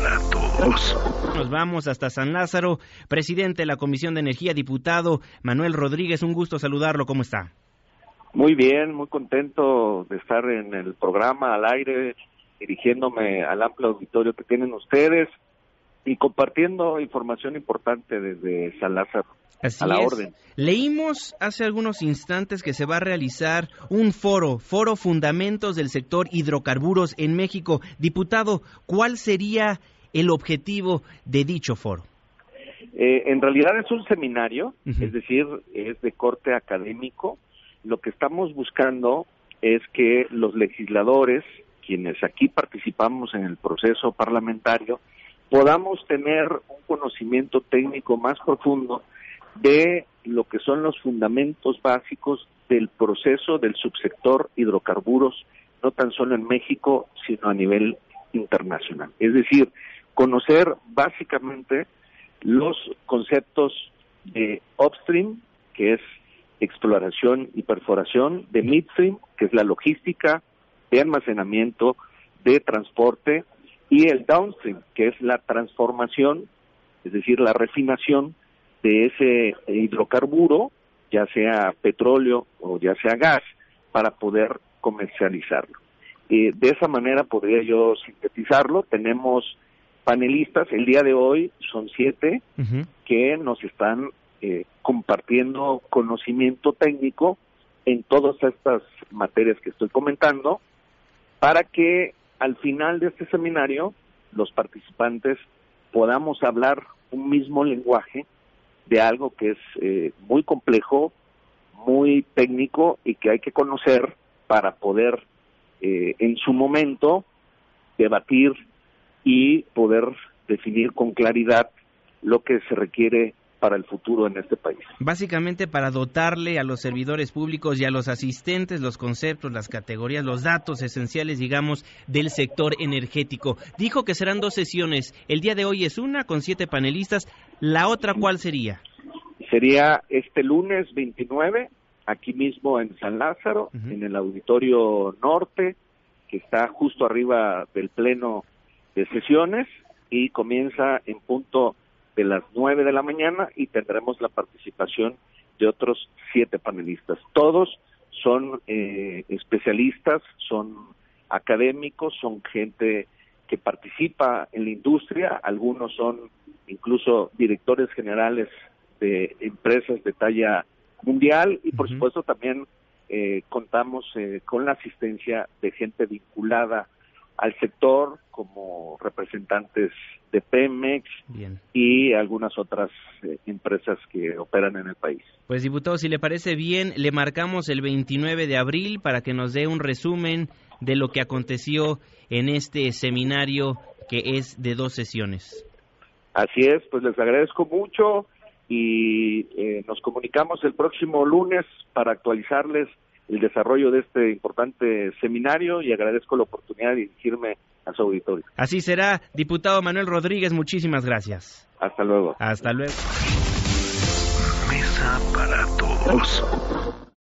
para todos. Nos vamos hasta San Lázaro. Presidente de la Comisión de Energía, diputado Manuel Rodríguez, un gusto saludarlo. ¿Cómo está? Muy bien, muy contento de estar en el programa al aire, dirigiéndome al amplio auditorio que tienen ustedes y compartiendo información importante desde San Lázaro. Así a la es. orden. Leímos hace algunos instantes que se va a realizar un foro, Foro Fundamentos del Sector Hidrocarburos en México. Diputado, ¿cuál sería el objetivo de dicho foro? Eh, en realidad es un seminario, es decir, es de corte académico. Lo que estamos buscando es que los legisladores, quienes aquí participamos en el proceso parlamentario, podamos tener un conocimiento técnico más profundo de lo que son los fundamentos básicos del proceso del subsector hidrocarburos, no tan solo en México, sino a nivel internacional. Es decir, conocer básicamente los conceptos de upstream, que es exploración y perforación, de midstream, que es la logística, de almacenamiento, de transporte, y el downstream, que es la transformación, es decir, la refinación de ese hidrocarburo, ya sea petróleo o ya sea gas, para poder comercializarlo. Eh, de esa manera podría yo sintetizarlo. Tenemos panelistas, el día de hoy son siete, que nos están eh, compartiendo conocimiento técnico en todas estas materias que estoy comentando, para que al final de este seminario los participantes podamos hablar un mismo lenguaje de algo que es eh, muy complejo, muy técnico y que hay que conocer para poder eh, en su momento debatir y poder definir con claridad lo que se requiere para el futuro en este país. Básicamente para dotarle a los servidores públicos y a los asistentes los conceptos, las categorías, los datos esenciales, digamos, del sector energético. Dijo que serán dos sesiones. El día de hoy es una con siete panelistas. ¿La otra cuál sería? Sería este lunes 29, aquí mismo en San Lázaro, en el Auditorio Norte, que está justo arriba del Pleno de Sesiones, y comienza en punto de las 9 de la mañana y tendremos la participación de otros siete panelistas. Todos son eh, especialistas, son académicos, son gente que participa en la industria, algunos son incluso directores generales de empresas de talla mundial y por supuesto también eh, contamos eh, con la asistencia de gente vinculada al sector como representantes de Pemex Bien. y algunas otras eh, empresas que operan en el país. Pues diputado, si le parece bien, le marcamos el 29 de abril para que nos dé un resumen de lo que aconteció en este seminario que es de dos sesiones. Así es, pues les agradezco mucho y eh, nos comunicamos el próximo lunes para actualizarles el desarrollo de este importante seminario y agradezco la oportunidad de dirigirme a su auditorio. Así será, diputado Manuel Rodríguez, muchísimas gracias. Hasta luego. Hasta luego. Mesa para todos.